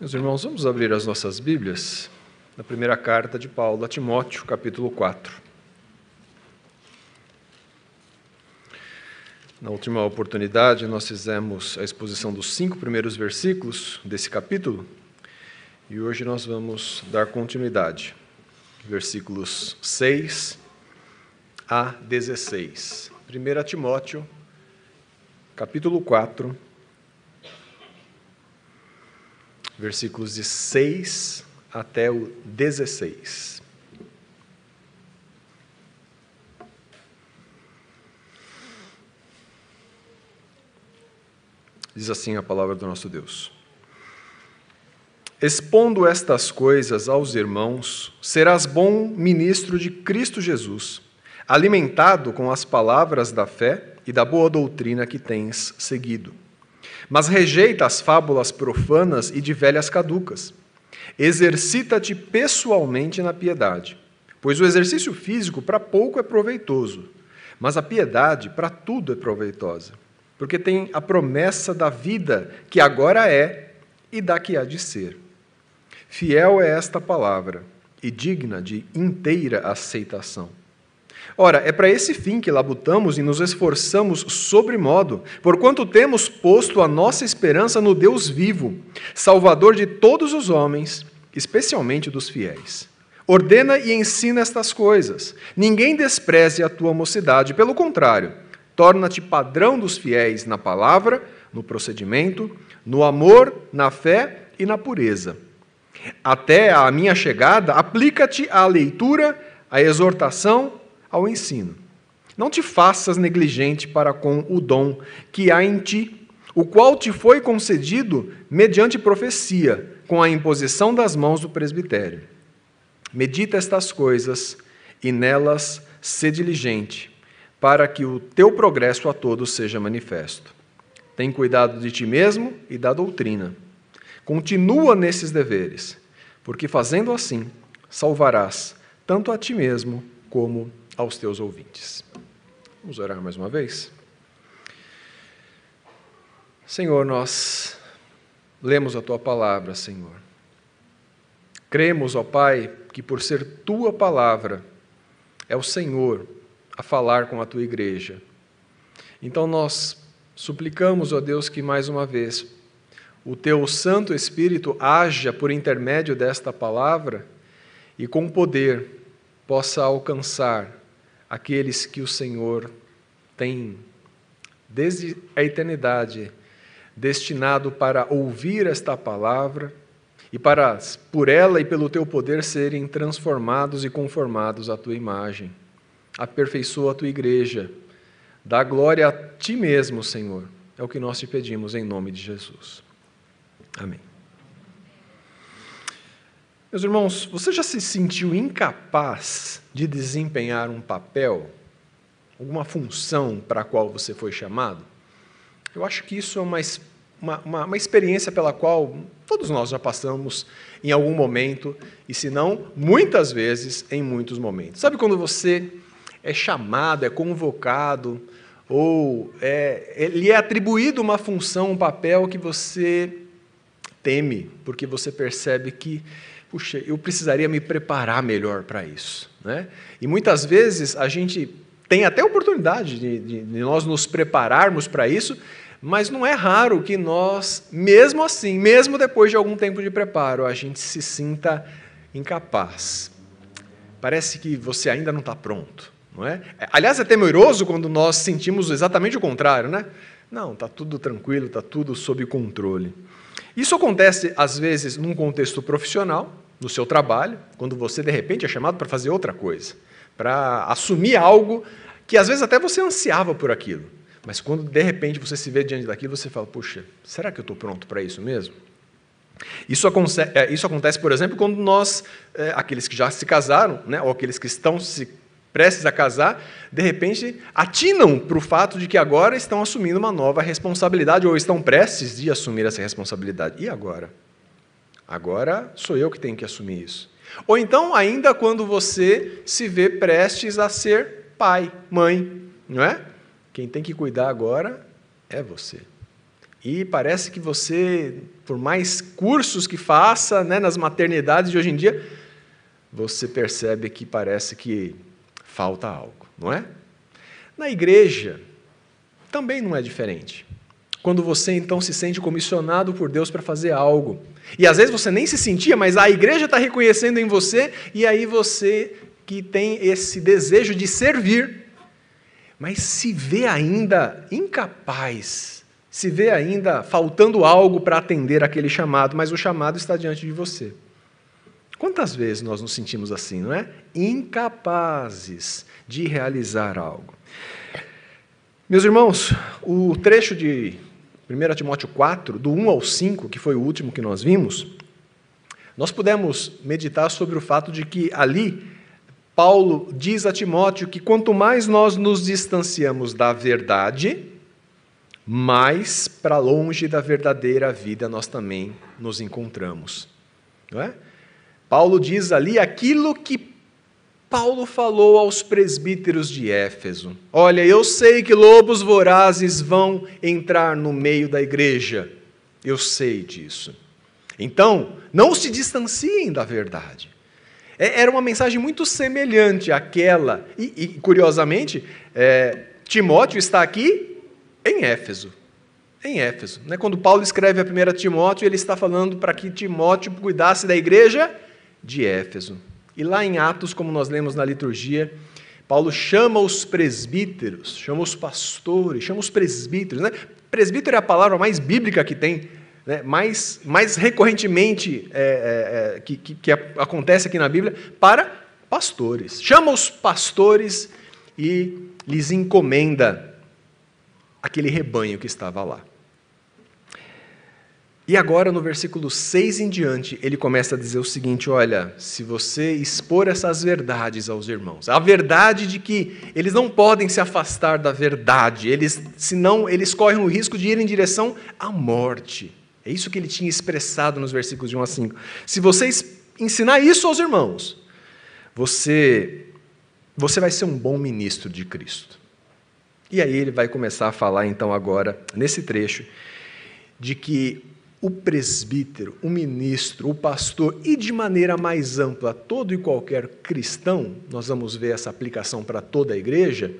Meus irmãos, vamos abrir as nossas Bíblias na primeira carta de Paulo a Timóteo, capítulo 4. Na última oportunidade, nós fizemos a exposição dos cinco primeiros versículos desse capítulo e hoje nós vamos dar continuidade. Versículos 6 a 16. 1 Timóteo, capítulo 4, versículos de 6 até o 16. Diz assim a palavra do nosso Deus. Expondo estas coisas aos irmãos, serás bom ministro de Cristo Jesus, alimentado com as palavras da fé e da boa doutrina que tens seguido mas rejeita as fábulas profanas e de velhas caducas. Exercita-te pessoalmente na piedade, pois o exercício físico para pouco é proveitoso, mas a piedade para tudo é proveitosa, porque tem a promessa da vida que agora é e da que há de ser. Fiel é esta palavra e digna de inteira aceitação. Ora, é para esse fim que labutamos e nos esforçamos sobremodo, porquanto temos posto a nossa esperança no Deus vivo, Salvador de todos os homens, especialmente dos fiéis. Ordena e ensina estas coisas. Ninguém despreze a tua mocidade, pelo contrário, torna-te padrão dos fiéis na palavra, no procedimento, no amor, na fé e na pureza. Até a minha chegada, aplica-te à leitura, à exortação, ao ensino. Não te faças negligente para com o dom que há em ti, o qual te foi concedido mediante profecia, com a imposição das mãos do presbitério. Medita estas coisas e nelas sê diligente, para que o teu progresso a todos seja manifesto. Tem cuidado de ti mesmo e da doutrina. Continua nesses deveres, porque fazendo assim, salvarás tanto a ti mesmo como aos teus ouvintes. Vamos orar mais uma vez? Senhor, nós lemos a tua palavra, Senhor. Cremos, ó Pai, que por ser tua palavra é o Senhor a falar com a tua igreja. Então nós suplicamos, ó Deus, que mais uma vez o teu Santo Espírito haja por intermédio desta palavra e com poder possa alcançar aqueles que o Senhor tem, desde a eternidade, destinado para ouvir esta palavra e para, por ela e pelo teu poder, serem transformados e conformados à tua imagem. Aperfeiçoa a tua igreja. Dá glória a ti mesmo, Senhor. É o que nós te pedimos em nome de Jesus. Amém. Meus irmãos, você já se sentiu incapaz de desempenhar um papel, alguma função para a qual você foi chamado? Eu acho que isso é uma, uma, uma, experiência pela qual todos nós já passamos em algum momento, e se não, muitas vezes, em muitos momentos. Sabe quando você é chamado, é convocado, ou é, lhe é atribuído uma função, um papel que você teme, porque você percebe que puxa, eu precisaria me preparar melhor para isso. Né? E muitas vezes a gente tem até oportunidade de, de, de nós nos prepararmos para isso, mas não é raro que nós, mesmo assim, mesmo depois de algum tempo de preparo, a gente se sinta incapaz. Parece que você ainda não está pronto. Não é? Aliás, é temeroso quando nós sentimos exatamente o contrário, né? Não, está tudo tranquilo, está tudo sob controle. Isso acontece, às vezes, num contexto profissional, no seu trabalho, quando você de repente é chamado para fazer outra coisa, para assumir algo que às vezes até você ansiava por aquilo, mas quando de repente você se vê diante daquilo, você fala: puxa, será que eu estou pronto para isso mesmo? Isso, é, isso acontece, por exemplo, quando nós, é, aqueles que já se casaram, né, ou aqueles que estão se prestes a casar, de repente atinam para o fato de que agora estão assumindo uma nova responsabilidade ou estão prestes de assumir essa responsabilidade. E agora? Agora sou eu que tenho que assumir isso. Ou então, ainda quando você se vê prestes a ser pai, mãe, não é? Quem tem que cuidar agora é você. E parece que você, por mais cursos que faça né, nas maternidades de hoje em dia, você percebe que parece que falta algo, não é? Na igreja, também não é diferente. Quando você então se sente comissionado por Deus para fazer algo. E às vezes você nem se sentia, mas a igreja está reconhecendo em você, e aí você que tem esse desejo de servir, mas se vê ainda incapaz se vê ainda faltando algo para atender aquele chamado, mas o chamado está diante de você. Quantas vezes nós nos sentimos assim, não é? Incapazes de realizar algo. Meus irmãos, o trecho de 1 Timóteo 4, do 1 ao 5, que foi o último que nós vimos, nós pudemos meditar sobre o fato de que ali Paulo diz a Timóteo que quanto mais nós nos distanciamos da verdade, mais para longe da verdadeira vida nós também nos encontramos. Não é? Paulo diz ali aquilo que Paulo falou aos presbíteros de Éfeso: Olha, eu sei que lobos vorazes vão entrar no meio da igreja, eu sei disso. Então, não se distanciem da verdade. É, era uma mensagem muito semelhante àquela, e, e curiosamente, é, Timóteo está aqui em Éfeso. Em Éfeso. Né? Quando Paulo escreve a 1 Timóteo, ele está falando para que Timóteo cuidasse da igreja de Éfeso. E lá em Atos, como nós lemos na liturgia, Paulo chama os presbíteros, chama os pastores, chama os presbíteros. Né? Presbítero é a palavra mais bíblica que tem, né? mais, mais recorrentemente é, é, é, que, que, que acontece aqui na Bíblia, para pastores. Chama os pastores e lhes encomenda aquele rebanho que estava lá. E agora, no versículo 6 em diante, ele começa a dizer o seguinte: olha, se você expor essas verdades aos irmãos, a verdade de que eles não podem se afastar da verdade, eles, senão eles correm o risco de ir em direção à morte. É isso que ele tinha expressado nos versículos de 1 a 5. Se você ensinar isso aos irmãos, você, você vai ser um bom ministro de Cristo. E aí ele vai começar a falar, então, agora, nesse trecho, de que o presbítero, o ministro, o pastor e, de maneira mais ampla, todo e qualquer cristão, nós vamos ver essa aplicação para toda a igreja,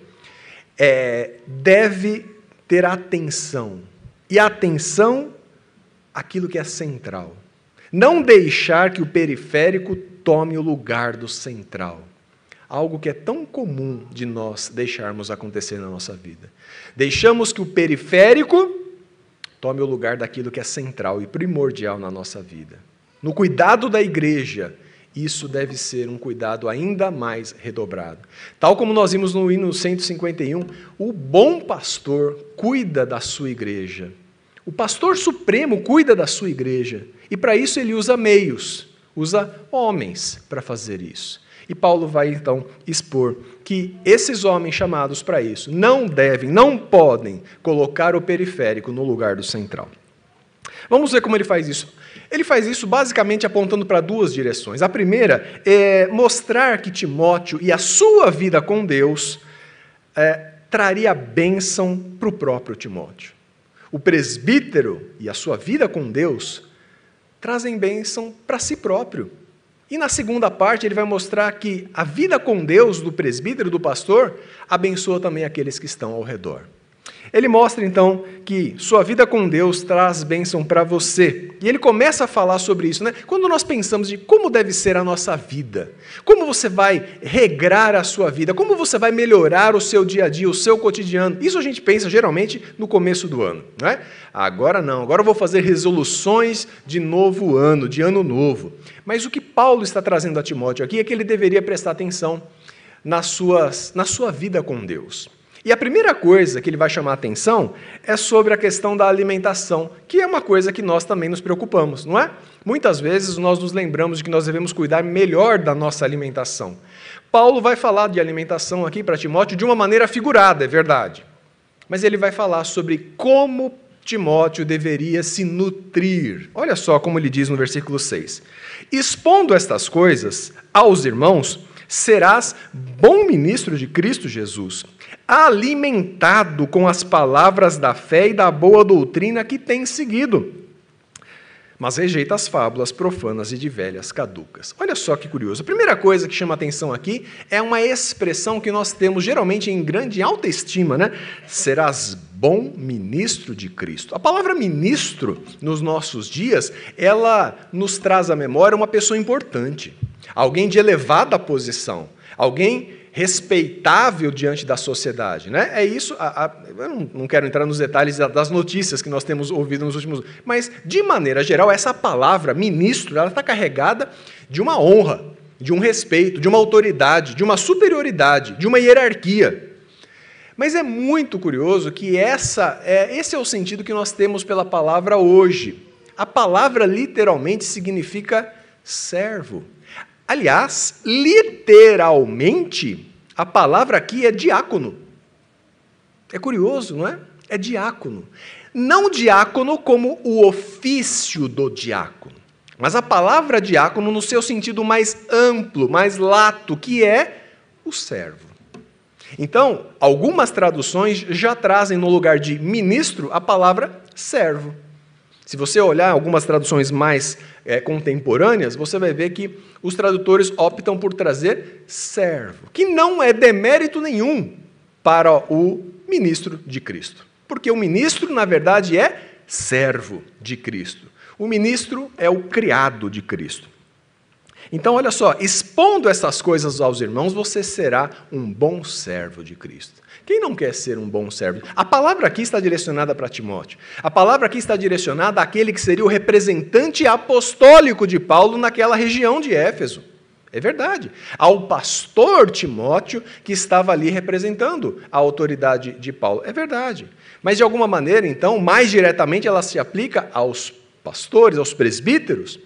é, deve ter atenção. E atenção àquilo que é central. Não deixar que o periférico tome o lugar do central algo que é tão comum de nós deixarmos acontecer na nossa vida. Deixamos que o periférico tome o lugar daquilo que é central e primordial na nossa vida. No cuidado da igreja, isso deve ser um cuidado ainda mais redobrado. Tal como nós vimos no hino 151, o bom pastor cuida da sua igreja. O pastor supremo cuida da sua igreja. E para isso ele usa meios, usa homens para fazer isso. E Paulo vai então expor que esses homens chamados para isso não devem, não podem colocar o periférico no lugar do central. Vamos ver como ele faz isso. Ele faz isso basicamente apontando para duas direções. A primeira é mostrar que Timóteo e a sua vida com Deus é, traria bênção para o próprio Timóteo. O presbítero e a sua vida com Deus trazem bênção para si próprio. E na segunda parte, ele vai mostrar que a vida com Deus do presbítero, do pastor, abençoa também aqueles que estão ao redor. Ele mostra então que sua vida com Deus traz bênção para você. E ele começa a falar sobre isso, né? Quando nós pensamos de como deve ser a nossa vida, como você vai regrar a sua vida, como você vai melhorar o seu dia a dia, o seu cotidiano. Isso a gente pensa geralmente no começo do ano, não é? Agora não, agora eu vou fazer resoluções de novo ano, de ano novo. Mas o que Paulo está trazendo a Timóteo aqui é que ele deveria prestar atenção nas suas, na sua vida com Deus. E a primeira coisa que ele vai chamar a atenção é sobre a questão da alimentação, que é uma coisa que nós também nos preocupamos, não é? Muitas vezes nós nos lembramos de que nós devemos cuidar melhor da nossa alimentação. Paulo vai falar de alimentação aqui para Timóteo de uma maneira figurada, é verdade. Mas ele vai falar sobre como Timóteo deveria se nutrir. Olha só como ele diz no versículo 6. Expondo estas coisas aos irmãos, serás bom ministro de Cristo Jesus, alimentado com as palavras da fé e da boa doutrina que tens seguido mas rejeita as fábulas profanas e de velhas caducas. Olha só que curioso. A primeira coisa que chama atenção aqui é uma expressão que nós temos geralmente em grande alta estima, né? Serás bom ministro de Cristo. A palavra ministro nos nossos dias, ela nos traz à memória uma pessoa importante, alguém de elevada posição, alguém respeitável diante da sociedade. Né? É isso. A, a, eu não, não, quero entrar nos detalhes das notícias que nós temos ouvido nos últimos mas, de maneira geral, essa palavra ministro ela está carregada de uma honra, de um respeito, de uma autoridade, de uma superioridade, de uma hierarquia. Mas é muito curioso que essa, é, esse é o sentido que nós temos pela palavra hoje. A palavra literalmente significa servo. Aliás, literalmente, a palavra aqui é diácono. É curioso, não é? É diácono. Não diácono como o ofício do diácono, mas a palavra diácono no seu sentido mais amplo, mais lato, que é o servo. Então, algumas traduções já trazem no lugar de ministro a palavra servo. Se você olhar algumas traduções mais é, contemporâneas, você vai ver que os tradutores optam por trazer servo, que não é demérito nenhum para o ministro de Cristo. Porque o ministro, na verdade, é servo de Cristo. O ministro é o criado de Cristo. Então, olha só, expondo essas coisas aos irmãos, você será um bom servo de Cristo. Quem não quer ser um bom servo? A palavra aqui está direcionada para Timóteo. A palavra aqui está direcionada àquele que seria o representante apostólico de Paulo naquela região de Éfeso. É verdade. Ao pastor Timóteo que estava ali representando a autoridade de Paulo. É verdade. Mas de alguma maneira, então, mais diretamente ela se aplica aos pastores, aos presbíteros.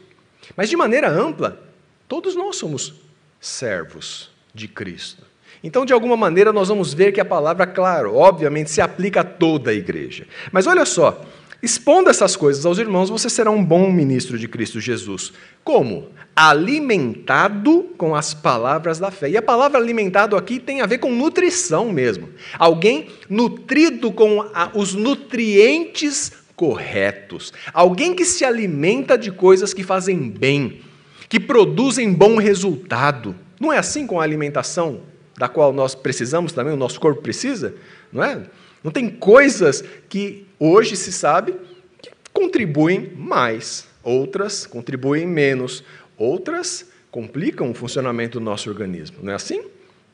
Mas de maneira ampla, todos nós somos servos de Cristo. Então, de alguma maneira, nós vamos ver que a palavra, claro, obviamente, se aplica a toda a igreja. Mas olha só, expondo essas coisas aos irmãos, você será um bom ministro de Cristo Jesus. Como? Alimentado com as palavras da fé. E a palavra alimentado aqui tem a ver com nutrição mesmo. Alguém nutrido com os nutrientes corretos. Alguém que se alimenta de coisas que fazem bem, que produzem bom resultado. Não é assim com a alimentação da qual nós precisamos também, o nosso corpo precisa, não é? Não tem coisas que hoje se sabe que contribuem mais, outras contribuem menos, outras complicam o funcionamento do nosso organismo. Não é assim?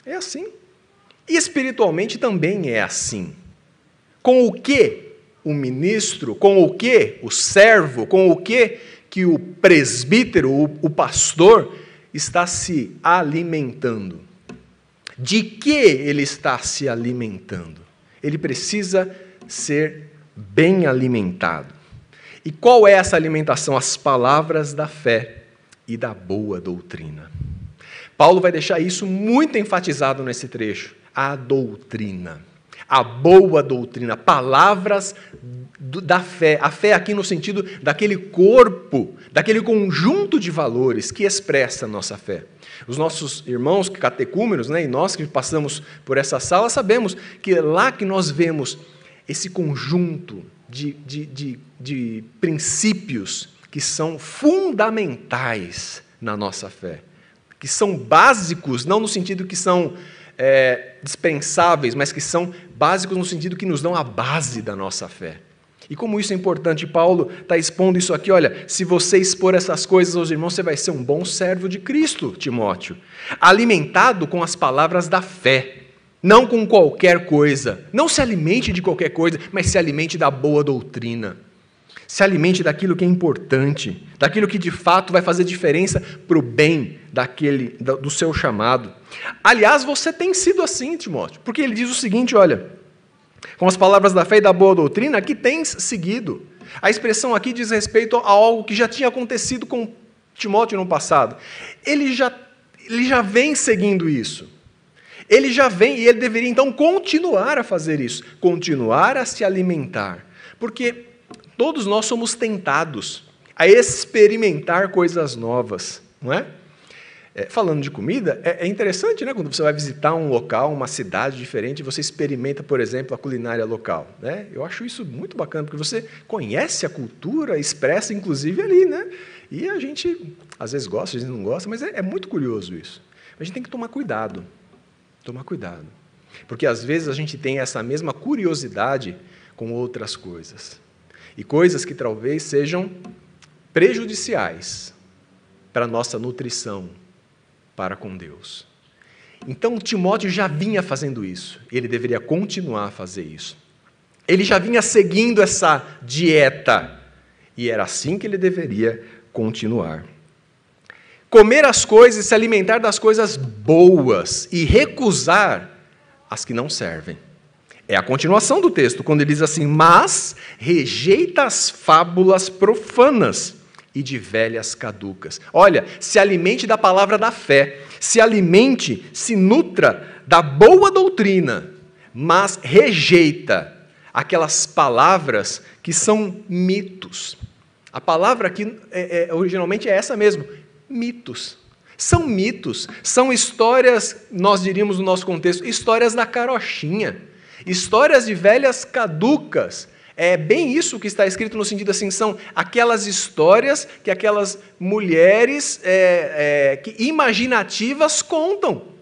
É assim. E espiritualmente também é assim. Com o que o ministro, com o que o servo, com o que que o presbítero, o, o pastor está se alimentando? De que ele está se alimentando? Ele precisa ser bem alimentado. E qual é essa alimentação? As palavras da fé e da boa doutrina. Paulo vai deixar isso muito enfatizado nesse trecho. A doutrina. A boa doutrina, palavras da fé. A fé aqui no sentido daquele corpo, daquele conjunto de valores que expressa a nossa fé. Os nossos irmãos catecúmenos, né, e nós que passamos por essa sala, sabemos que é lá que nós vemos esse conjunto de, de, de, de princípios que são fundamentais na nossa fé, que são básicos, não no sentido que são é, dispensáveis, mas que são básicos no sentido que nos dão a base da nossa fé. E como isso é importante, Paulo está expondo isso aqui. Olha, se você expor essas coisas aos irmãos, você vai ser um bom servo de Cristo, Timóteo, alimentado com as palavras da fé, não com qualquer coisa. Não se alimente de qualquer coisa, mas se alimente da boa doutrina. Se alimente daquilo que é importante, daquilo que de fato vai fazer diferença para o bem daquele, do seu chamado. Aliás, você tem sido assim, Timóteo, porque ele diz o seguinte: olha com as palavras da fé e da boa doutrina que tens seguido. A expressão aqui diz respeito a algo que já tinha acontecido com Timóteo no passado. Ele já, ele já vem seguindo isso. Ele já vem e ele deveria então continuar a fazer isso, continuar a se alimentar. Porque todos nós somos tentados a experimentar coisas novas, não é? É, falando de comida, é, é, interessante, né? Quando você vai visitar um local, uma cidade diferente, você experimenta, por exemplo, a culinária local. Né? Eu acho isso muito bacana, porque você conhece a cultura, expressa inclusive ali, né? E a gente, às vezes gosta, às vezes não gosta, mas é, é muito curioso isso. A gente tem que tomar cuidado. Tomar cuidado. Porque às vezes a gente tem essa mesma curiosidade com outras coisas. E coisas que talvez sejam prejudiciais para a nossa nutrição, para com Deus. Então Timóteo já vinha fazendo isso, ele deveria continuar a fazer isso. Ele já vinha seguindo essa dieta, e era assim que ele deveria continuar. Comer as coisas, se alimentar das coisas boas e recusar as que não servem. É a continuação do texto, quando ele diz assim: Mas rejeita as fábulas profanas e de velhas caducas. Olha, se alimente da palavra da fé, se alimente, se nutra da boa doutrina, mas rejeita aquelas palavras que são mitos. A palavra aqui é, é, originalmente é essa mesmo: mitos. São mitos, são histórias, nós diríamos no nosso contexto, histórias da carochinha, histórias de velhas caducas, é bem isso que está escrito no sentido assim, são aquelas histórias que aquelas mulheres é, é, que imaginativas contam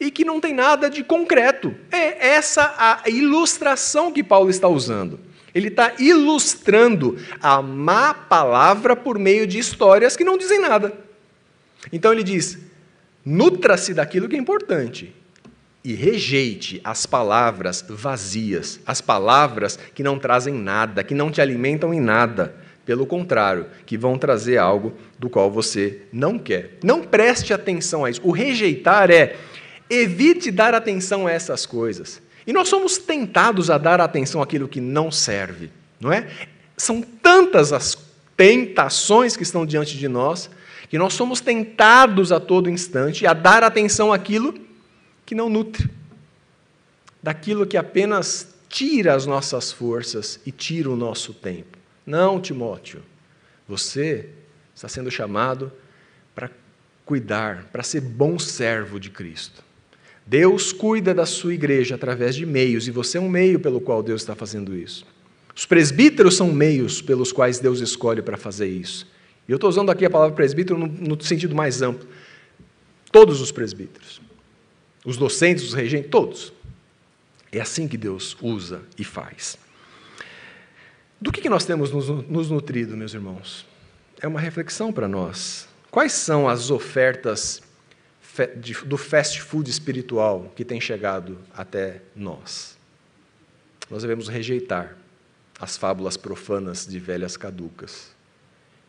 e que não tem nada de concreto. É essa a ilustração que Paulo está usando. Ele está ilustrando a má palavra por meio de histórias que não dizem nada. Então ele diz: nutra-se daquilo que é importante e rejeite as palavras vazias, as palavras que não trazem nada, que não te alimentam em nada. Pelo contrário, que vão trazer algo do qual você não quer. Não preste atenção a isso. O rejeitar é evite dar atenção a essas coisas. E nós somos tentados a dar atenção àquilo que não serve, não é? São tantas as tentações que estão diante de nós, que nós somos tentados a todo instante a dar atenção àquilo que não nutre, daquilo que apenas tira as nossas forças e tira o nosso tempo. Não, Timóteo, você está sendo chamado para cuidar, para ser bom servo de Cristo. Deus cuida da sua igreja através de meios, e você é um meio pelo qual Deus está fazendo isso. Os presbíteros são meios pelos quais Deus escolhe para fazer isso. E eu estou usando aqui a palavra presbítero no, no sentido mais amplo. Todos os presbíteros os docentes, os regentes, todos. É assim que Deus usa e faz. Do que, nós temos nos, nos nutrido, meus irmãos? É uma reflexão para nós. Quais são as ofertas do fast food espiritual que tem chegado até nós? Nós devemos rejeitar as fábulas profanas de velhas caducas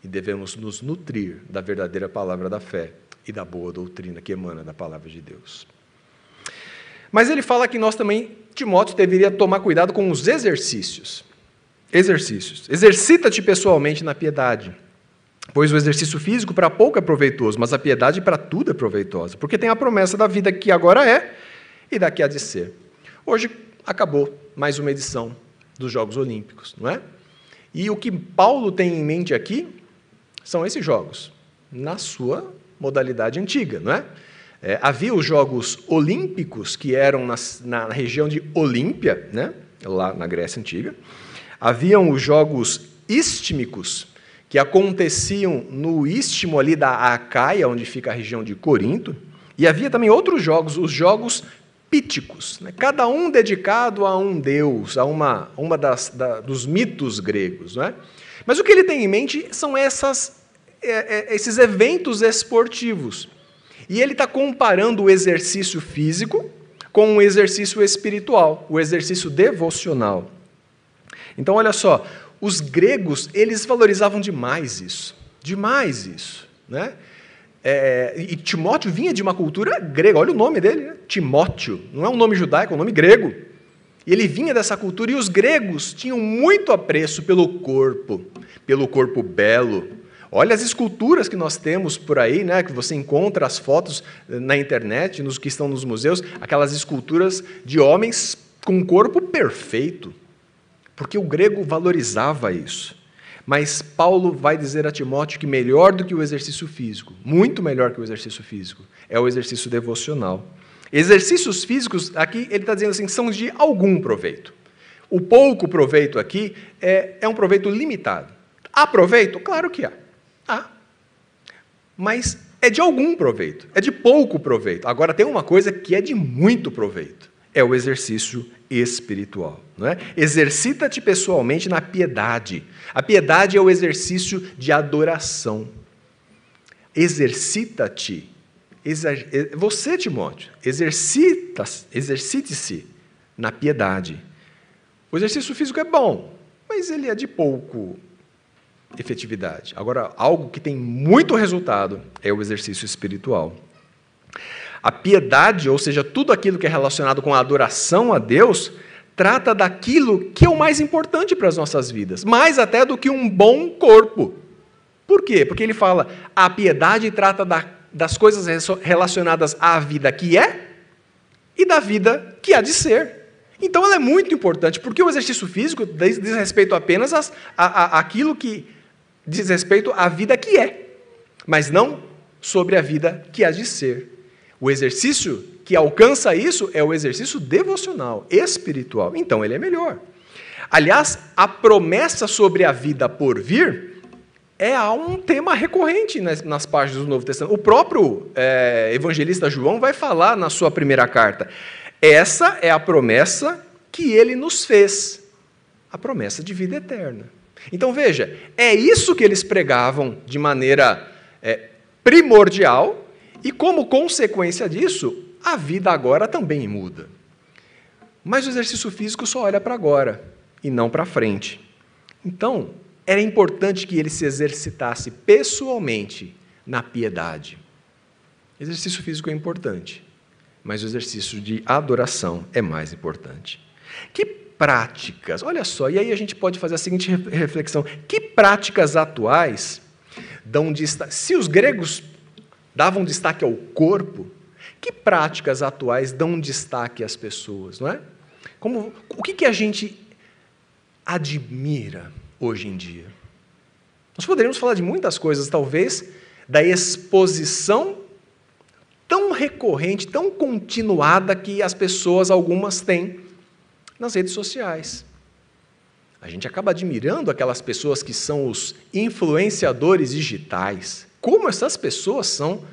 e devemos nos nutrir da verdadeira palavra da fé e da boa doutrina que emana da palavra de Deus. Mas ele fala que nós também, Timóteo, deveria tomar cuidado com os exercícios. Exercícios. Exercita-te pessoalmente na piedade. Pois o exercício físico para pouco é proveitoso, mas a piedade para tudo é proveitosa, porque tem a promessa da vida que agora é e daqui há de ser. Hoje acabou mais uma edição dos Jogos Olímpicos, não é? E o que Paulo tem em mente aqui são esses jogos, na sua modalidade antiga, não é? É, havia os Jogos Olímpicos, que eram na, na região de Olímpia, né, lá na Grécia Antiga. Haviam os Jogos Istmicos, que aconteciam no istmo ali da Acaia, onde fica a região de Corinto. E havia também outros jogos, os Jogos Píticos, né, cada um dedicado a um deus, a uma, uma das, da, dos mitos gregos. Não é? Mas o que ele tem em mente são essas, é, é, esses eventos esportivos. E ele está comparando o exercício físico com o exercício espiritual, o exercício devocional. Então, olha só, os gregos, eles valorizavam demais isso, demais isso, né? É, e Timóteo vinha de uma cultura grega, olha o nome dele, né? Timóteo, não é um nome judaico, é um nome grego. E ele vinha dessa cultura, e os gregos tinham muito apreço pelo corpo, pelo corpo belo, Olha as esculturas que nós temos por aí, né, que você encontra as fotos eh, na internet, nos que estão nos museus, aquelas esculturas de homens com um corpo perfeito, porque o grego valorizava isso. Mas Paulo vai dizer a Timóteo que melhor do que o exercício físico, muito melhor que o exercício físico, é o exercício devocional. Exercícios físicos, aqui ele está dizendo assim, são de algum proveito. O pouco proveito aqui é, é um proveito limitado. Há proveito? Claro que há. Há. Mas é de algum proveito, é de pouco proveito. Agora tem uma coisa que é de muito proveito: é o exercício espiritual. Não é? Exercita-te pessoalmente na piedade. A piedade é o exercício de adoração. Exercita-te. Você, Timóteo, exercite-se na piedade. O exercício físico é bom, mas ele é de pouco efetividade. Agora, algo que tem muito resultado é o exercício espiritual. A piedade, ou seja, tudo aquilo que é relacionado com a adoração a Deus, trata daquilo que é o mais importante para as nossas vidas, mais até do que um bom corpo. Por quê? Porque ele fala, a piedade trata da, das coisas relacionadas à vida que é e da vida que há de ser. Então ela é muito importante, porque o exercício físico diz, diz respeito apenas às, àquilo que diz respeito à vida que é, mas não sobre a vida que há de ser. O exercício que alcança isso é o exercício devocional, espiritual. Então ele é melhor. Aliás, a promessa sobre a vida por vir é um tema recorrente nas, nas páginas do Novo Testamento. O próprio é, evangelista João vai falar na sua primeira carta. Essa é a promessa que ele nos fez a promessa de vida eterna. Então veja, é isso que eles pregavam de maneira é, primordial, e como consequência disso, a vida agora também muda. Mas o exercício físico só olha para agora e não para frente. Então, era importante que ele se exercitasse pessoalmente na piedade. Exercício físico é importante, mas o exercício de adoração é mais importante. Que práticas, olha só, e aí a gente pode fazer a seguinte reflexão: que práticas atuais dão destaque? Se os gregos davam destaque ao corpo, que práticas atuais dão destaque às pessoas, não é? Como, o que, que a gente admira hoje em dia? Nós poderíamos falar de muitas coisas, talvez da exposição tão recorrente, tão continuada que as pessoas, algumas têm nas redes sociais. A gente acaba admirando aquelas pessoas que são os influenciadores digitais. Como essas pessoas são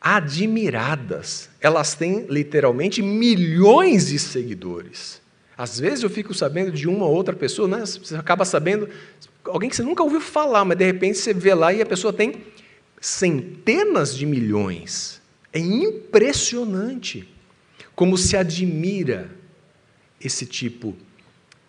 admiradas. Elas têm literalmente milhões de seguidores. Às vezes eu fico sabendo de uma ou outra pessoa, né? você acaba sabendo, alguém que você nunca ouviu falar, mas de repente você vê lá e a pessoa tem centenas de milhões. É impressionante como se admira esse tipo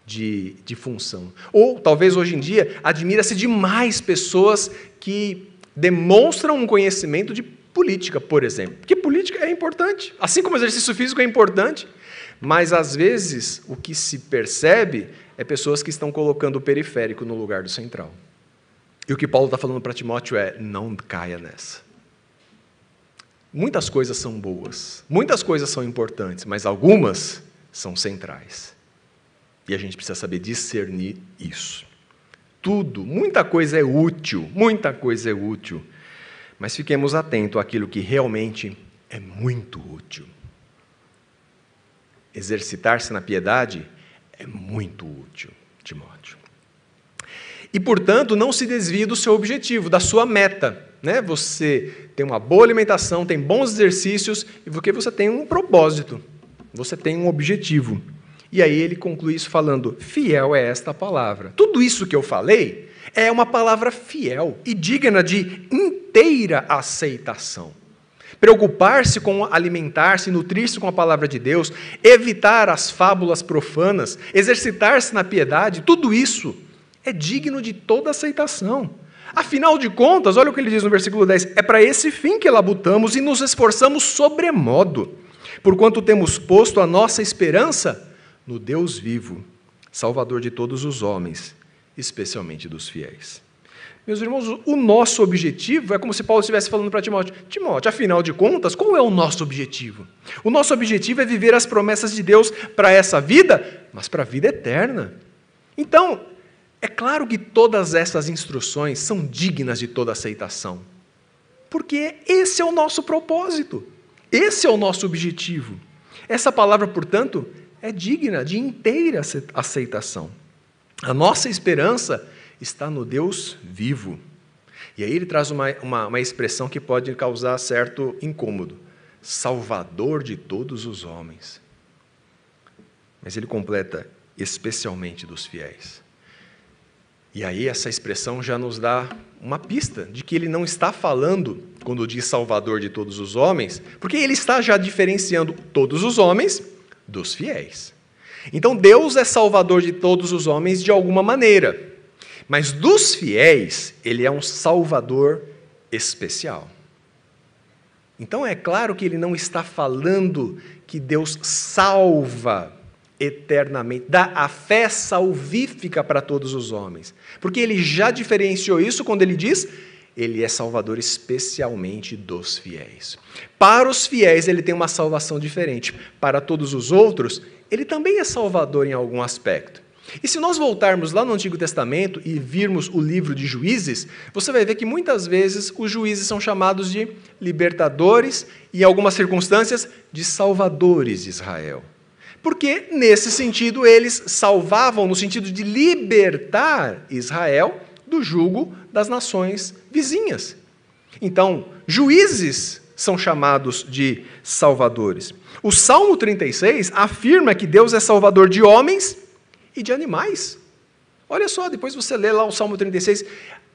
de, de função. Ou talvez hoje em dia admira-se demais pessoas que demonstram um conhecimento de política, por exemplo. Porque política é importante, assim como exercício físico é importante, mas às vezes o que se percebe é pessoas que estão colocando o periférico no lugar do central. E o que Paulo está falando para Timóteo é: não caia nessa. Muitas coisas são boas, muitas coisas são importantes, mas algumas são centrais. E a gente precisa saber discernir isso. Tudo, muita coisa é útil, muita coisa é útil. Mas fiquemos atentos àquilo que realmente é muito útil. Exercitar-se na piedade é muito útil, Timóteo. E, portanto, não se desvie do seu objetivo, da sua meta. Né? Você tem uma boa alimentação, tem bons exercícios, e porque você tem um propósito. Você tem um objetivo. E aí ele conclui isso falando: fiel é esta palavra. Tudo isso que eu falei é uma palavra fiel e digna de inteira aceitação. Preocupar-se com alimentar-se, nutrir-se com a palavra de Deus, evitar as fábulas profanas, exercitar-se na piedade, tudo isso é digno de toda aceitação. Afinal de contas, olha o que ele diz no versículo 10: é para esse fim que labutamos e nos esforçamos sobremodo porquanto temos posto a nossa esperança no Deus vivo, Salvador de todos os homens, especialmente dos fiéis. Meus irmãos, o nosso objetivo é como se Paulo estivesse falando para Timóteo: Timóteo, afinal de contas, qual é o nosso objetivo? O nosso objetivo é viver as promessas de Deus para essa vida, mas para a vida eterna. Então, É claro que todas essas instruções são dignas de toda aceitação, porque esse é o nosso propósito, esse é o nosso objetivo. Essa palavra, portanto, é digna de inteira aceitação. A nossa esperança está no Deus vivo. E aí ele traz uma, uma, uma expressão que pode causar certo incômodo: Salvador de todos os homens. Mas ele completa, especialmente dos fiéis. E aí essa expressão já nos dá uma pista de que ele não está falando, quando diz Salvador de todos os homens, porque ele está já diferenciando todos os homens dos fiéis. Então Deus é Salvador de todos os homens de alguma maneira, mas dos fiéis, ele é um Salvador especial. Então é claro que ele não está falando que Deus salva eternamente, dá a fé salvífica para todos os homens. Porque ele já diferenciou isso quando ele diz: ele é salvador especialmente dos fiéis. Para os fiéis, ele tem uma salvação diferente. Para todos os outros, ele também é salvador em algum aspecto. E se nós voltarmos lá no Antigo Testamento e virmos o livro de Juízes, você vai ver que muitas vezes os juízes são chamados de libertadores e, em algumas circunstâncias, de salvadores de Israel. Porque, nesse sentido, eles salvavam no sentido de libertar Israel do jugo das nações vizinhas. Então, juízes são chamados de salvadores. O Salmo 36 afirma que Deus é salvador de homens e de animais. Olha só, depois você lê lá o Salmo 36,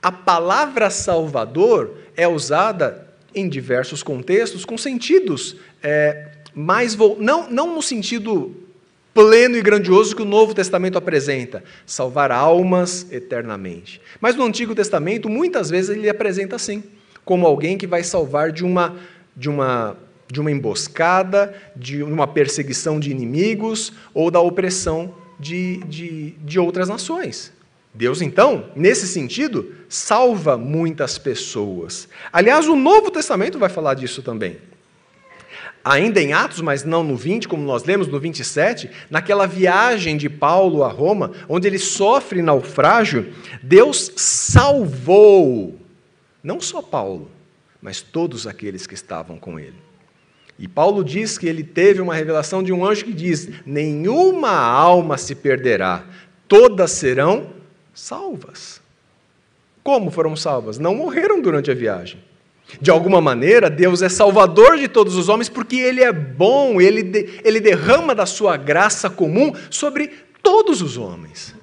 a palavra salvador é usada em diversos contextos com sentidos é, mais não, não no sentido pleno e grandioso que o Novo Testamento apresenta, salvar almas eternamente. Mas no Antigo Testamento, muitas vezes ele apresenta assim, como alguém que vai salvar de uma de uma de uma emboscada, de uma perseguição de inimigos ou da opressão de, de, de outras nações. Deus, então, nesse sentido, salva muitas pessoas. Aliás, o Novo Testamento vai falar disso também ainda em Atos, mas não no 20, como nós lemos no 27, naquela viagem de Paulo a Roma, onde ele sofre naufrágio, Deus salvou não só Paulo, mas todos aqueles que estavam com ele. E Paulo diz que ele teve uma revelação de um anjo que diz: Nenhuma alma se perderá, todas serão salvas. Como foram salvas? Não morreram durante a viagem de alguma maneira, Deus é salvador de todos os homens porque Ele é bom, Ele, de, ele derrama da sua graça comum sobre todos os homens.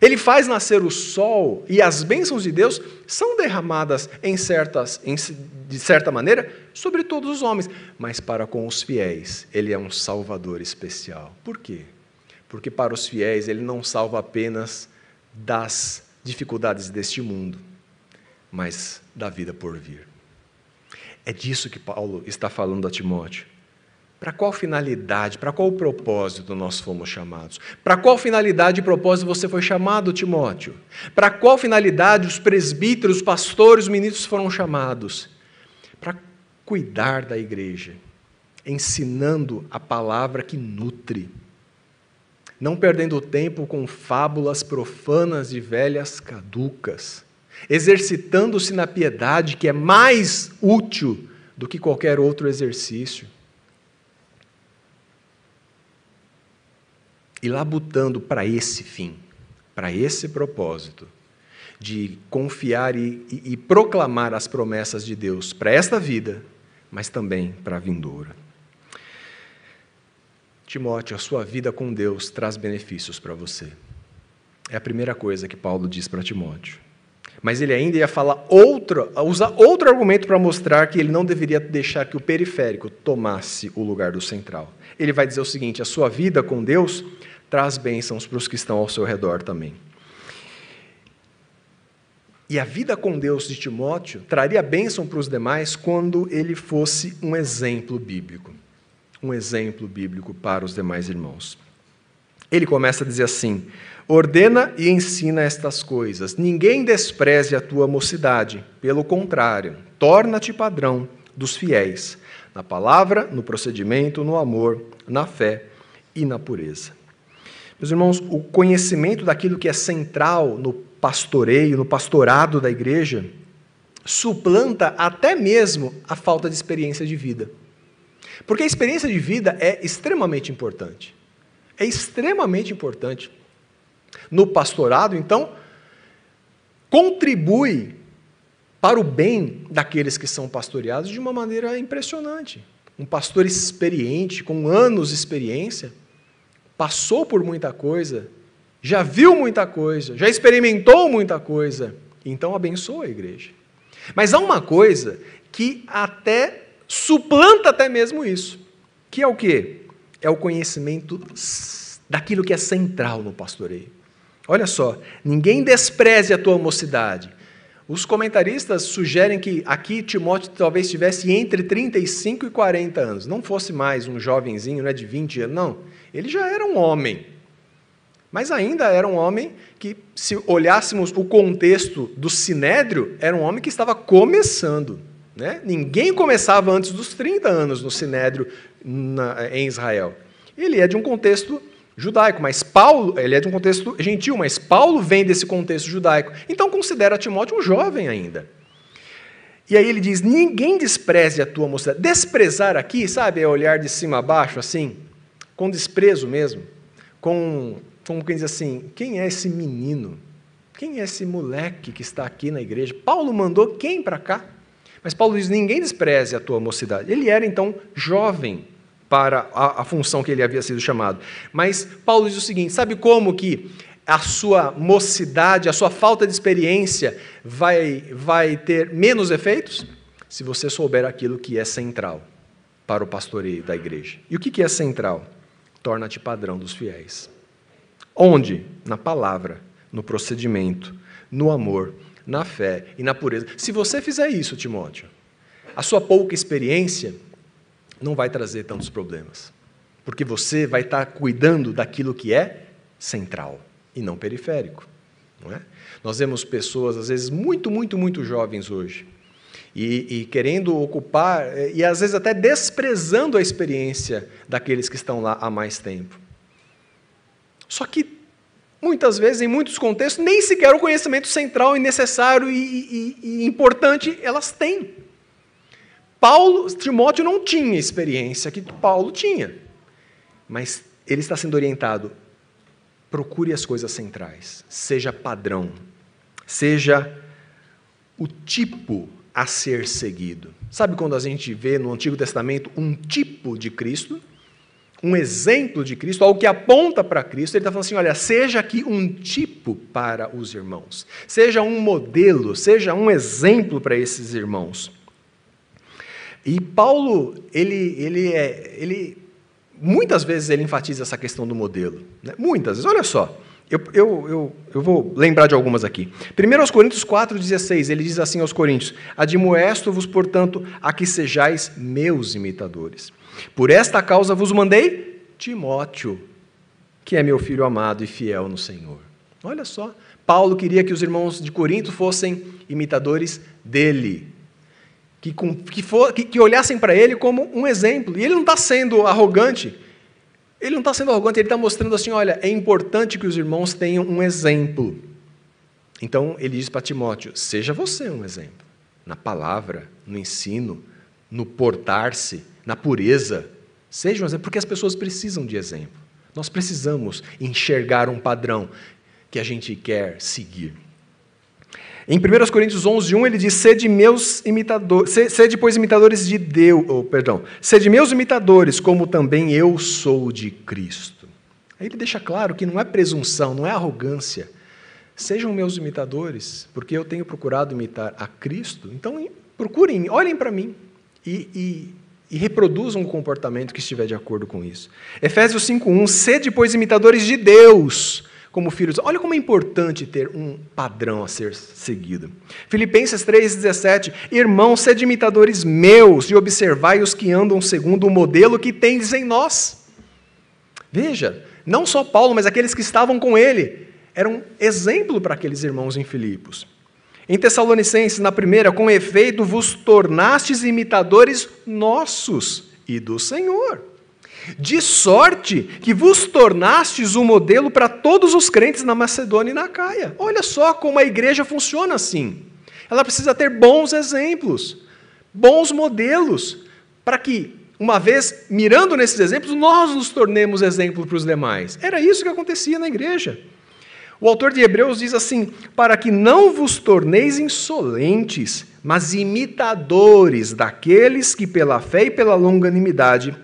Ele faz nascer o sol e as bênçãos de Deus são derramadas em certas, em, de certa maneira sobre todos os homens, mas para com os fiéis, Ele é um salvador especial. Por quê? Porque para os fiéis, Ele não salva apenas das dificuldades deste mundo, mas da vida por vir. É disso que Paulo está falando a Timóteo. Para qual finalidade, para qual propósito nós fomos chamados? Para qual finalidade e propósito você foi chamado, Timóteo? Para qual finalidade os presbíteros, os pastores, os ministros foram chamados? Para cuidar da igreja, ensinando a palavra que nutre, não perdendo tempo com fábulas profanas e velhas caducas exercitando-se na piedade, que é mais útil do que qualquer outro exercício. E labutando para esse fim, para esse propósito, de confiar e, e, e proclamar as promessas de Deus para esta vida, mas também para a vindoura. Timóteo, a sua vida com Deus traz benefícios para você. É a primeira coisa que Paulo diz para Timóteo. Mas ele ainda ia falar outro, usar outro argumento para mostrar que ele não deveria deixar que o periférico tomasse o lugar do central. Ele vai dizer o seguinte: a sua vida com Deus traz bênçãos para os que estão ao seu redor também. E a vida com Deus de Timóteo traria bênção para os demais quando ele fosse um exemplo bíblico. Um exemplo bíblico para os demais irmãos. Ele começa a dizer assim: Ordena e ensina estas coisas. Ninguém despreze a tua mocidade. Pelo contrário, torna-te padrão dos fiéis, na palavra, no procedimento, no amor, na fé e na pureza. Meus irmãos, o conhecimento daquilo que é central no pastoreio, no pastorado da igreja, suplanta até mesmo a falta de experiência de vida. Porque a experiência de vida é extremamente importante. É extremamente importante. No pastorado, então, contribui para o bem daqueles que são pastoreados de uma maneira impressionante. Um pastor experiente, com anos de experiência, passou por muita coisa, já viu muita coisa, já experimentou muita coisa, então abençoa a igreja. Mas há uma coisa que até suplanta até mesmo isso, que é o quê? É o conhecimento daquilo que é central no pastoreio. Olha só, ninguém despreze a tua mocidade. Os comentaristas sugerem que aqui Timóteo talvez estivesse entre 35 e 40 anos, não fosse mais um jovenzinho né, de 20 anos, não. Ele já era um homem. Mas ainda era um homem que, se olhássemos o contexto do sinédrio, era um homem que estava começando. Né? Ninguém começava antes dos 30 anos no sinédrio na, em Israel. Ele é de um contexto judaico, mas Paulo, ele é de um contexto gentil, mas Paulo vem desse contexto judaico. Então considera Timóteo um jovem ainda. E aí ele diz: ninguém despreze a tua mocidade. Desprezar aqui, sabe, é olhar de cima a baixo, assim, com desprezo mesmo, com como quem diz assim: quem é esse menino? Quem é esse moleque que está aqui na igreja? Paulo mandou quem para cá? Mas Paulo diz: ninguém despreze a tua mocidade. Ele era então jovem para a, a, função que ele havia sido chamado. Mas Paulo diz o seguinte: sabe como que a sua mocidade, a sua falta de experiência vai, vai ter menos efeitos? Se você souber aquilo que é central para o pastoreio da igreja. E o que é central? Torna-te padrão dos fiéis. Onde? Na palavra, no procedimento, no amor, na fé e na pureza. Se você fizer isso, Timóteo, a sua pouca experiência não vai trazer tantos problemas. Porque você vai estar cuidando daquilo que é central e não periférico. Não é? Nós vemos pessoas, às vezes, muito, muito, muito jovens hoje, e, e, querendo ocupar, e às vezes até desprezando a experiência daqueles que estão lá há mais tempo. Só que, muitas vezes, em muitos contextos, nem sequer o conhecimento central e necessário e, e, e importante elas têm. Paulo, Timóteo não tinha experiência que Paulo tinha, mas ele está sendo orientado. Procure as coisas centrais, seja padrão, seja o tipo a ser seguido. Sabe quando a gente vê no Antigo Testamento um tipo de Cristo? um exemplo de Cristo, algo que aponta para Cristo, ele está falando assim: olha, seja aqui um tipo para os irmãos, seja um modelo, seja um exemplo para esses irmãos. E Paulo, ele, ele, é, ele muitas vezes ele enfatiza essa questão do modelo, né? muitas vezes, olha só. Eu, eu, eu, eu, vou lembrar de algumas aqui. Primeiro aos Coríntios 4,16, ele diz assim aos Coríntios: Admoesto-vos, portanto, a que sejais meus imitadores. Por esta causa vos mandei Timóteo, que é meu filho amado e fiel no Senhor. Olha só, Paulo queria que os irmãos de Corinto fossem imitadores dele, que, que, for, que, que olhassem para ele como um exemplo. E ele não está sendo arrogante, ele não está sendo arrogante, ele está mostrando assim: olha, é importante que os irmãos tenham um exemplo. Então ele diz para Timóteo: seja você um exemplo, na palavra, no ensino, no portar-se, na pureza. Seja um exemplo, porque as pessoas precisam de exemplo. Nós precisamos enxergar um padrão que a gente quer seguir. Em 1 Coríntios 11, 1, ele diz: Sede meus imitadores, sede, pois, imitadores de Deus, oh, perdão, sede meus imitadores, como também eu sou de Cristo. Aí ele deixa claro que não é presunção, não é arrogância. Sejam meus imitadores, porque eu tenho procurado imitar a Cristo. Então, procurem, olhem para mim e, e e reproduzam um comportamento que estiver de acordo com isso. Efésios 5:1 Sede pois imitadores de Deus, como filhos. Olha como é importante ter um padrão a ser seguido. Filipenses 3:17 Irmãos, sede imitadores meus e observai os que andam segundo o modelo que tendes em nós. Veja, não só Paulo, mas aqueles que estavam com ele, eram exemplo para aqueles irmãos em Filipos. Em Tessalonicenses, na primeira, com efeito, vos tornastes imitadores nossos e do Senhor. De sorte que vos tornastes um modelo para todos os crentes na Macedônia e na Caia. Olha só como a igreja funciona assim. Ela precisa ter bons exemplos, bons modelos, para que, uma vez mirando nesses exemplos, nós nos tornemos exemplo para os demais. Era isso que acontecia na igreja. O autor de Hebreus diz assim: para que não vos torneis insolentes, mas imitadores daqueles que, pela fé e pela longanimidade,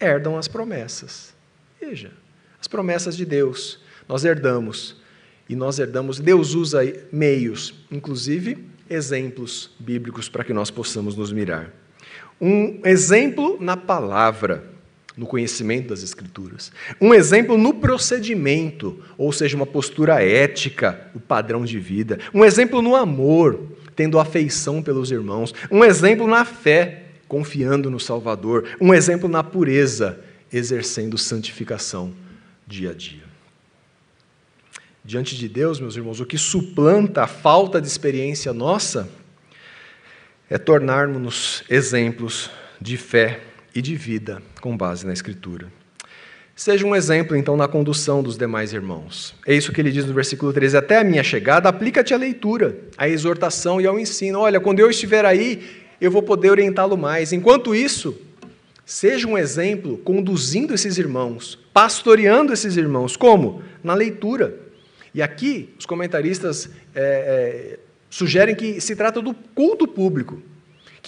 herdam as promessas. Veja, as promessas de Deus, nós herdamos. E nós herdamos, Deus usa meios, inclusive exemplos bíblicos, para que nós possamos nos mirar. Um exemplo na palavra no conhecimento das Escrituras. Um exemplo no procedimento, ou seja, uma postura ética, o padrão de vida. Um exemplo no amor, tendo afeição pelos irmãos. Um exemplo na fé, confiando no Salvador. Um exemplo na pureza, exercendo santificação dia a dia. Diante de Deus, meus irmãos, o que suplanta a falta de experiência nossa é tornarmos-nos exemplos de fé e de vida com base na Escritura. Seja um exemplo, então, na condução dos demais irmãos. É isso que ele diz no versículo 13: Até a minha chegada, aplica-te à leitura, à exortação e ao ensino. Olha, quando eu estiver aí, eu vou poder orientá-lo mais. Enquanto isso, seja um exemplo conduzindo esses irmãos, pastoreando esses irmãos. Como? Na leitura. E aqui, os comentaristas é, é, sugerem que se trata do culto público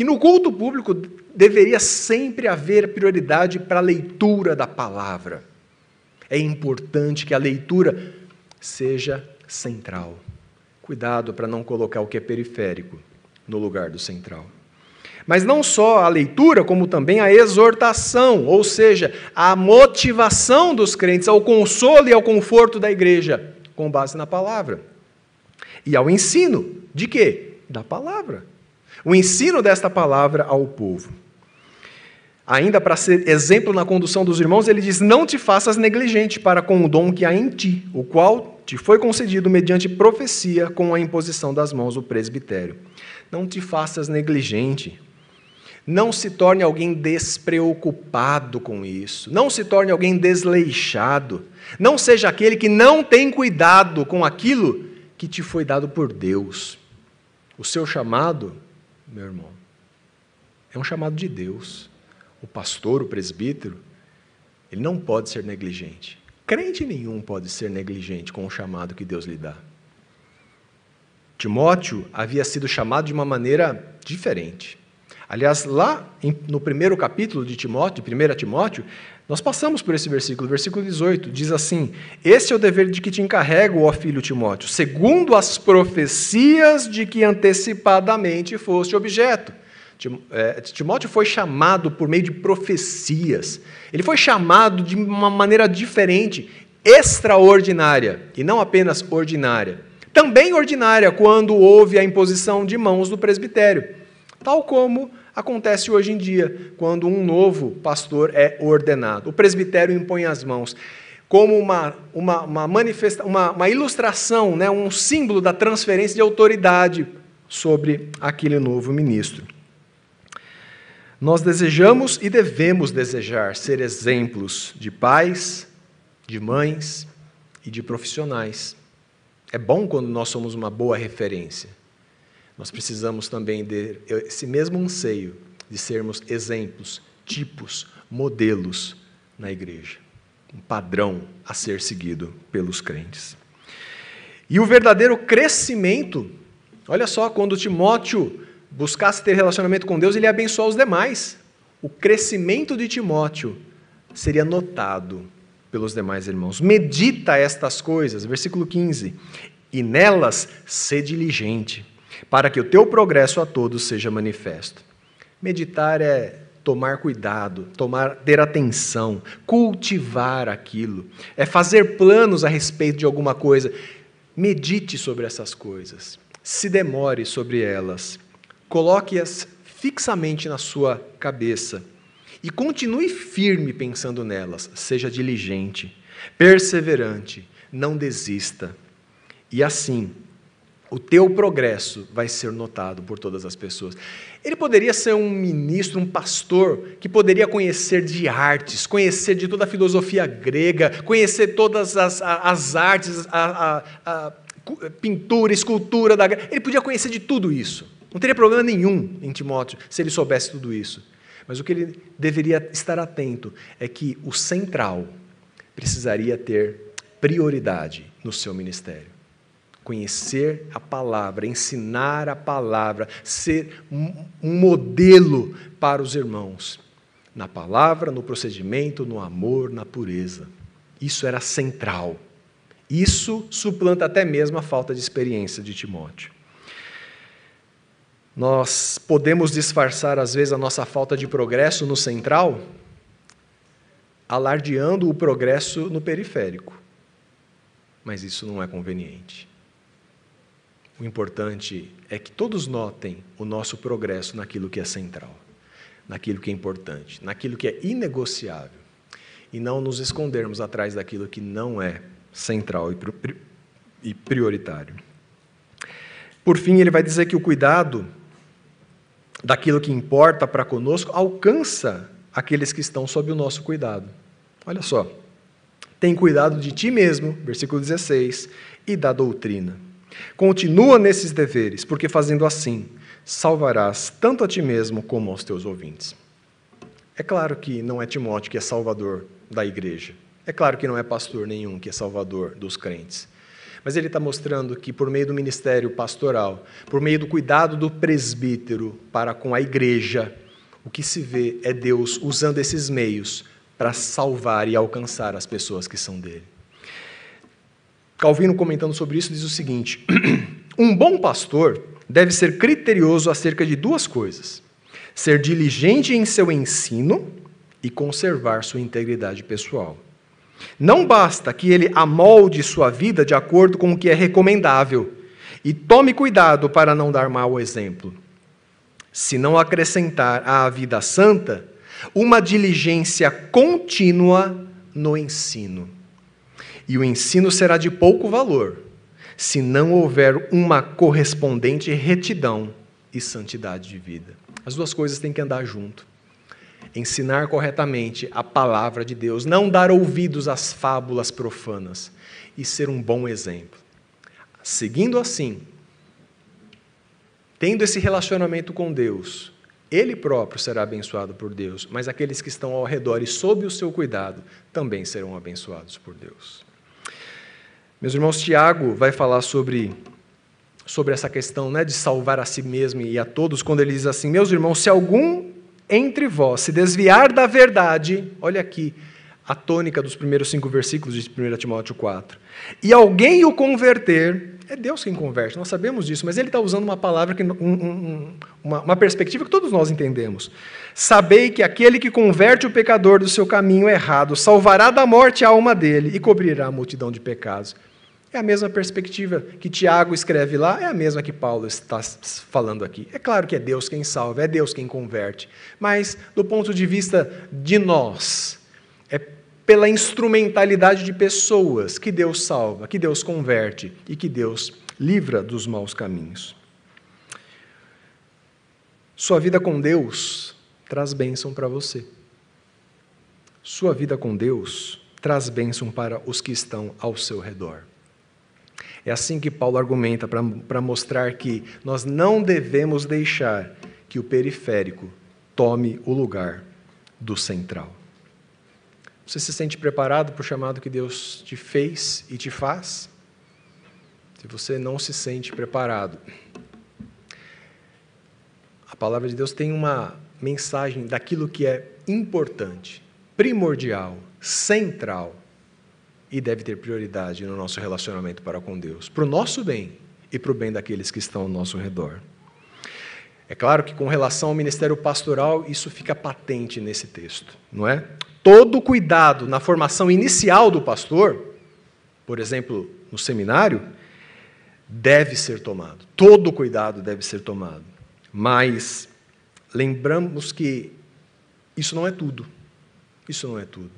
que no culto público deveria sempre haver prioridade para a leitura da palavra. É importante que a leitura seja central. Cuidado para não colocar o que é periférico no lugar do central. Mas não só a leitura, como também a exortação, ou seja, a motivação dos crentes ao consolo e ao conforto da igreja, com base na palavra. E ao ensino de quê? Da palavra o ensino desta palavra ao povo. Ainda para ser exemplo na condução dos irmãos, ele diz: Não te faças negligente para com o dom que há em ti, o qual te foi concedido mediante profecia com a imposição das mãos do presbitério. Não te faças negligente. Não se torne alguém despreocupado com isso. Não se torne alguém desleixado. Não seja aquele que não tem cuidado com aquilo que te foi dado por Deus. O seu chamado meu irmão. É um chamado de Deus. O pastor, o presbítero, ele não pode ser negligente. Crente nenhum pode ser negligente com o chamado que Deus lhe dá. Timóteo havia sido chamado de uma maneira diferente. Aliás, lá no primeiro capítulo de Timóteo, de 1 Timóteo, nós passamos por esse versículo, versículo 18, diz assim: Esse é o dever de que te encarrego, ó filho Timóteo, segundo as profecias de que antecipadamente foste objeto. É, Timóteo foi chamado por meio de profecias. Ele foi chamado de uma maneira diferente, extraordinária, e não apenas ordinária. Também ordinária quando houve a imposição de mãos do presbitério, tal como Acontece hoje em dia, quando um novo pastor é ordenado. O presbitério impõe as mãos como uma, uma, uma, manifesta, uma, uma ilustração, né, um símbolo da transferência de autoridade sobre aquele novo ministro. Nós desejamos e devemos desejar ser exemplos de pais, de mães e de profissionais. É bom quando nós somos uma boa referência nós precisamos também desse mesmo anseio de sermos exemplos, tipos, modelos na igreja. Um padrão a ser seguido pelos crentes. E o verdadeiro crescimento, olha só, quando Timóteo buscasse ter relacionamento com Deus, ele ia abençoar os demais. O crescimento de Timóteo seria notado pelos demais irmãos. Medita estas coisas, versículo 15, e nelas ser diligente para que o teu progresso a todos seja manifesto. Meditar é tomar cuidado, tomar ter atenção, cultivar aquilo, é fazer planos a respeito de alguma coisa. Medite sobre essas coisas, se demore sobre elas, coloque-as fixamente na sua cabeça e continue firme pensando nelas. Seja diligente, perseverante, não desista. E assim, o teu progresso vai ser notado por todas as pessoas. Ele poderia ser um ministro, um pastor, que poderia conhecer de artes, conhecer de toda a filosofia grega, conhecer todas as, as artes, a, a, a pintura, escultura da Ele podia conhecer de tudo isso. Não teria problema nenhum em Timóteo se ele soubesse tudo isso. Mas o que ele deveria estar atento é que o central precisaria ter prioridade no seu ministério conhecer a palavra, ensinar a palavra, ser um modelo para os irmãos. Na palavra, no procedimento, no amor, na pureza. Isso era central. Isso suplanta até mesmo a falta de experiência de Timóteo. Nós podemos disfarçar, às vezes, a nossa falta de progresso no central, alardeando o progresso no periférico. Mas isso não é conveniente. O importante é que todos notem o nosso progresso naquilo que é central, naquilo que é importante, naquilo que é inegociável, e não nos escondermos atrás daquilo que não é central e prioritário. Por fim, ele vai dizer que o cuidado daquilo que importa para conosco alcança aqueles que estão sob o nosso cuidado. Olha só. Tem cuidado de ti mesmo, versículo 16, e da doutrina. Continua nesses deveres, porque fazendo assim, salvarás tanto a ti mesmo como aos teus ouvintes. É claro que não é Timóteo que é salvador da igreja. É claro que não é pastor nenhum que é salvador dos crentes. Mas ele está mostrando que, por meio do ministério pastoral, por meio do cuidado do presbítero para com a igreja, o que se vê é Deus usando esses meios para salvar e alcançar as pessoas que são dele. Calvino, comentando sobre isso, diz o seguinte: Um bom pastor deve ser criterioso acerca de duas coisas: ser diligente em seu ensino e conservar sua integridade pessoal. Não basta que ele amolde sua vida de acordo com o que é recomendável e tome cuidado para não dar mau exemplo. Se não acrescentar à vida santa uma diligência contínua no ensino e o ensino será de pouco valor se não houver uma correspondente retidão e santidade de vida. As duas coisas têm que andar junto. Ensinar corretamente a palavra de Deus, não dar ouvidos às fábulas profanas e ser um bom exemplo. Seguindo assim, tendo esse relacionamento com Deus, ele próprio será abençoado por Deus, mas aqueles que estão ao redor e sob o seu cuidado também serão abençoados por Deus. Meus irmãos, Tiago vai falar sobre, sobre essa questão né, de salvar a si mesmo e a todos, quando ele diz assim: Meus irmãos, se algum entre vós se desviar da verdade, olha aqui a tônica dos primeiros cinco versículos de 1 Timóteo 4, e alguém o converter, é Deus quem converte, nós sabemos disso, mas ele está usando uma palavra, que, um, um, uma, uma perspectiva que todos nós entendemos. Sabei que aquele que converte o pecador do seu caminho errado salvará da morte a alma dele e cobrirá a multidão de pecados. É a mesma perspectiva que Tiago escreve lá, é a mesma que Paulo está falando aqui. É claro que é Deus quem salva, é Deus quem converte, mas do ponto de vista de nós, é pela instrumentalidade de pessoas que Deus salva, que Deus converte e que Deus livra dos maus caminhos. Sua vida com Deus traz bênção para você. Sua vida com Deus traz bênção para os que estão ao seu redor. É assim que Paulo argumenta para mostrar que nós não devemos deixar que o periférico tome o lugar do central. Você se sente preparado para o chamado que Deus te fez e te faz? Se você não se sente preparado, a palavra de Deus tem uma mensagem daquilo que é importante, primordial, central e deve ter prioridade no nosso relacionamento para com Deus, para o nosso bem e para o bem daqueles que estão ao nosso redor. É claro que com relação ao ministério pastoral, isso fica patente nesse texto, não é? Todo cuidado na formação inicial do pastor, por exemplo, no seminário, deve ser tomado. Todo cuidado deve ser tomado. Mas lembramos que isso não é tudo. Isso não é tudo.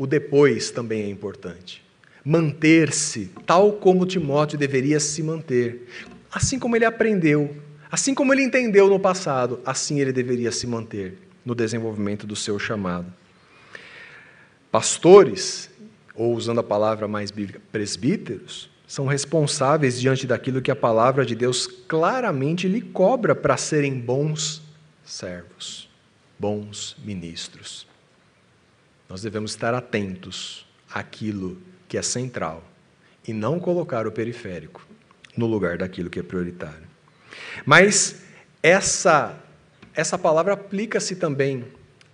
O depois também é importante. manter-se tal como Timóteo deveria se manter. Assim como ele aprendeu, assim como ele entendeu no passado, assim ele deveria se manter no desenvolvimento do seu chamado. Pastores, ou usando a palavra mais bíblica, presbíteros, são responsáveis diante daquilo que a palavra de Deus claramente lhe cobra para serem bons servos, bons ministros. Nós devemos estar atentos àquilo que é central e não colocar o periférico no lugar daquilo que é prioritário. Mas essa essa palavra aplica-se também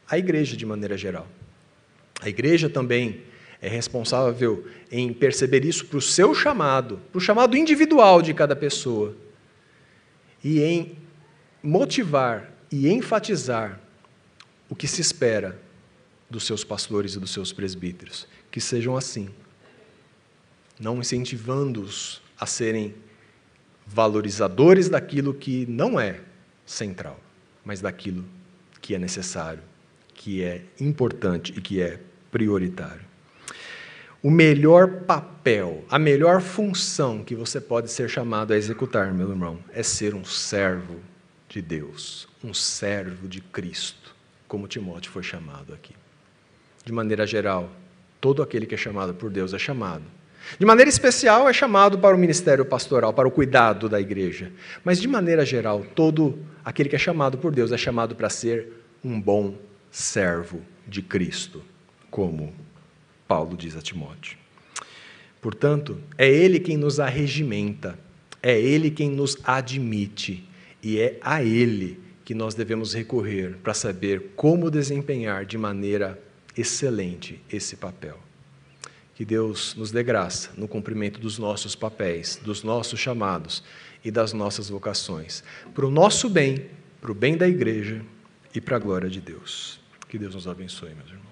à igreja de maneira geral. A igreja também é responsável em perceber isso para o seu chamado, para o chamado individual de cada pessoa, e em motivar e enfatizar o que se espera dos seus pastores e dos seus presbíteros, que sejam assim, não incentivando-os a serem valorizadores daquilo que não é central, mas daquilo que é necessário, que é importante e que é prioritário. O melhor papel, a melhor função que você pode ser chamado a executar, meu irmão, é ser um servo de Deus, um servo de Cristo, como Timóteo foi chamado aqui. De maneira geral, todo aquele que é chamado por Deus é chamado. De maneira especial, é chamado para o ministério pastoral, para o cuidado da igreja. Mas, de maneira geral, todo aquele que é chamado por Deus é chamado para ser um bom servo de Cristo, como Paulo diz a Timóteo. Portanto, é Ele quem nos arregimenta, é Ele quem nos admite, e é a Ele que nós devemos recorrer para saber como desempenhar de maneira excelente esse papel. Que Deus nos dê graça no cumprimento dos nossos papéis, dos nossos chamados e das nossas vocações, para o nosso bem, para o bem da igreja e para a glória de Deus. Que Deus nos abençoe, meus irmãos.